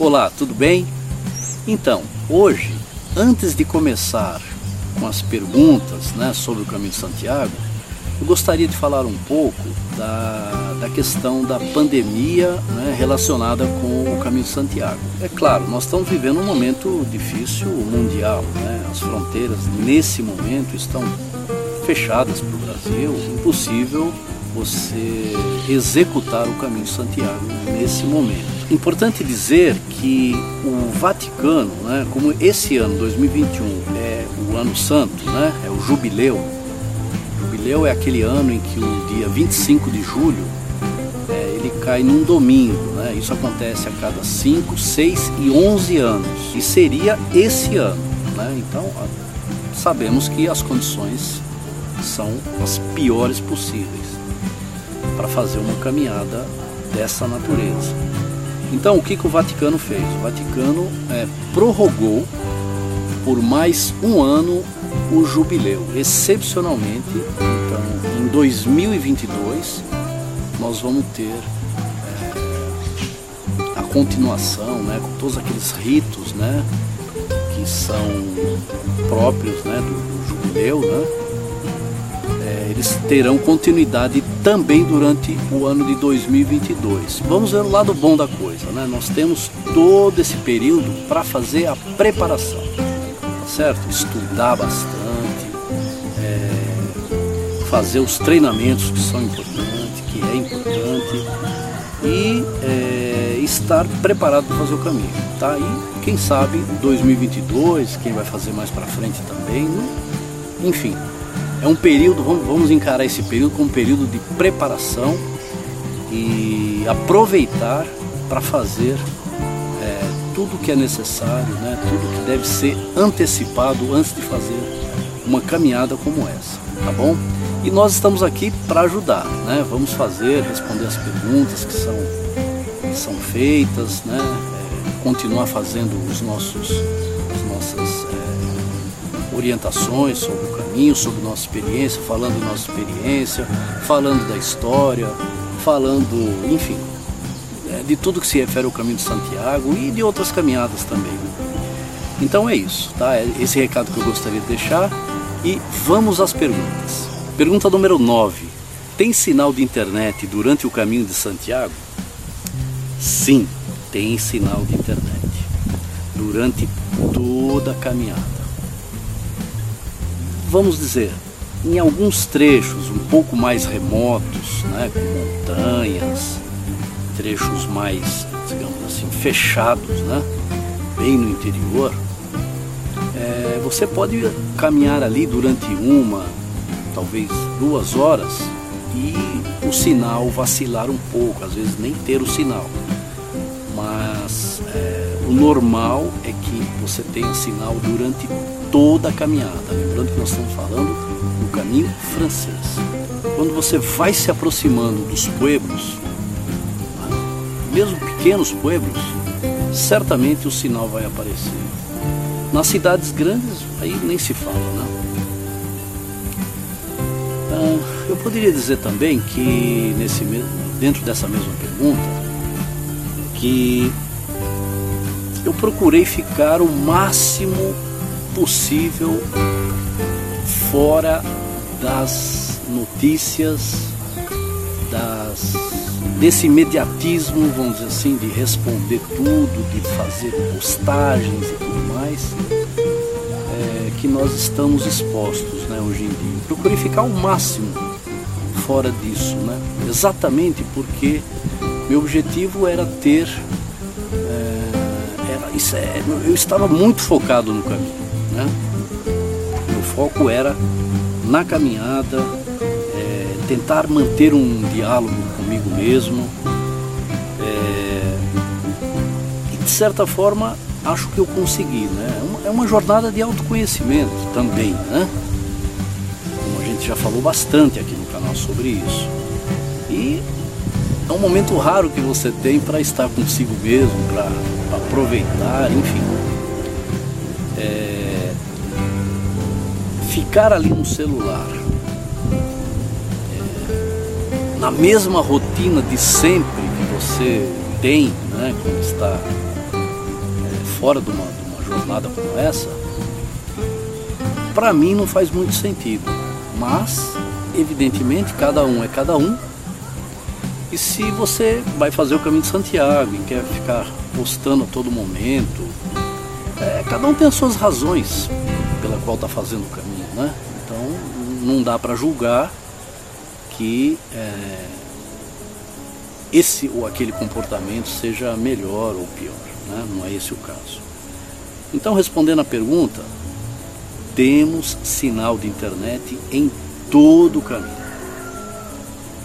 Olá, tudo bem? Então, hoje, antes de começar com as perguntas né, sobre o Caminho de Santiago, eu gostaria de falar um pouco da, da questão da pandemia né, relacionada com o Caminho de Santiago. É claro, nós estamos vivendo um momento difícil mundial, né? as fronteiras nesse momento estão fechadas para o Brasil, impossível você executar o Caminho de Santiago nesse momento. Importante dizer que o Vaticano, né, como esse ano 2021 é o ano santo, né, é o jubileu. O jubileu é aquele ano em que o dia 25 de julho é, ele cai num domingo. Né, isso acontece a cada 5, 6 e 11 anos. E seria esse ano. Né, então sabemos que as condições são as piores possíveis para fazer uma caminhada dessa natureza. Então, o que, que o Vaticano fez? O Vaticano é, prorrogou por mais um ano o jubileu, excepcionalmente. Então, em 2022, nós vamos ter é, a continuação, né, com todos aqueles ritos, né, que são próprios, né, do, do jubileu, né eles terão continuidade também durante o ano de 2022. Vamos ver o lado bom da coisa, né? Nós temos todo esse período para fazer a preparação, tá certo? Estudar bastante, é, fazer os treinamentos que são importantes, que é importante e é, estar preparado para fazer o caminho, tá? E quem sabe 2022, quem vai fazer mais para frente também, né? enfim é um período, vamos, vamos encarar esse período como um período de preparação e aproveitar para fazer é, tudo o que é necessário, né, tudo que deve ser antecipado antes de fazer uma caminhada como essa, tá bom? E nós estamos aqui para ajudar, né? Vamos fazer, responder as perguntas que são, que são feitas, né? É, continuar fazendo os nossos, orientações sobre o caminho, sobre nossa experiência, falando nossa experiência, falando da história, falando, enfim, é, de tudo que se refere ao caminho de Santiago e de outras caminhadas também. Então é isso, tá? É esse recado que eu gostaria de deixar e vamos às perguntas. Pergunta número 9. Tem sinal de internet durante o caminho de Santiago? Sim, tem sinal de internet durante toda a caminhada vamos dizer, em alguns trechos um pouco mais remotos, né, com montanhas, trechos mais, digamos assim, fechados, né, bem no interior, é, você pode caminhar ali durante uma, talvez duas horas e o sinal vacilar um pouco, às vezes nem ter o sinal. Mas é, o normal é que você tenha sinal durante toda a caminhada. Lembrando que nós estamos falando do caminho francês. Quando você vai se aproximando dos pueblos, mesmo pequenos pueblos, certamente o sinal vai aparecer. Nas cidades grandes, aí nem se fala, né? Ah, eu poderia dizer também que nesse dentro dessa mesma pergunta que eu procurei ficar o máximo possível fora das notícias, das, desse imediatismo, vamos dizer assim, de responder tudo, de fazer postagens e tudo mais, é, que nós estamos expostos né, hoje em dia. Procurei ficar o máximo fora disso, né? exatamente porque meu objetivo era ter. É, era, é, eu estava muito focado no caminho. Né? Meu foco era, na caminhada, é, tentar manter um diálogo comigo mesmo. É, e de certa forma, acho que eu consegui. Né? É uma, é uma jornada de autoconhecimento também. Né? Como a gente já falou bastante aqui no canal sobre isso. E é um momento raro que você tem para estar consigo mesmo, para aproveitar, enfim. Ficar ali no celular, é, na mesma rotina de sempre que você tem, né, quando está fora de uma, de uma jornada como essa, para mim não faz muito sentido. Mas, evidentemente, cada um é cada um. E se você vai fazer o caminho de Santiago e quer ficar postando a todo momento, é, cada um tem as suas razões pela qual está fazendo o caminho, né? Então não dá para julgar que é, esse ou aquele comportamento seja melhor ou pior, né? não é esse o caso. Então, respondendo à pergunta, temos sinal de internet em todo o caminho.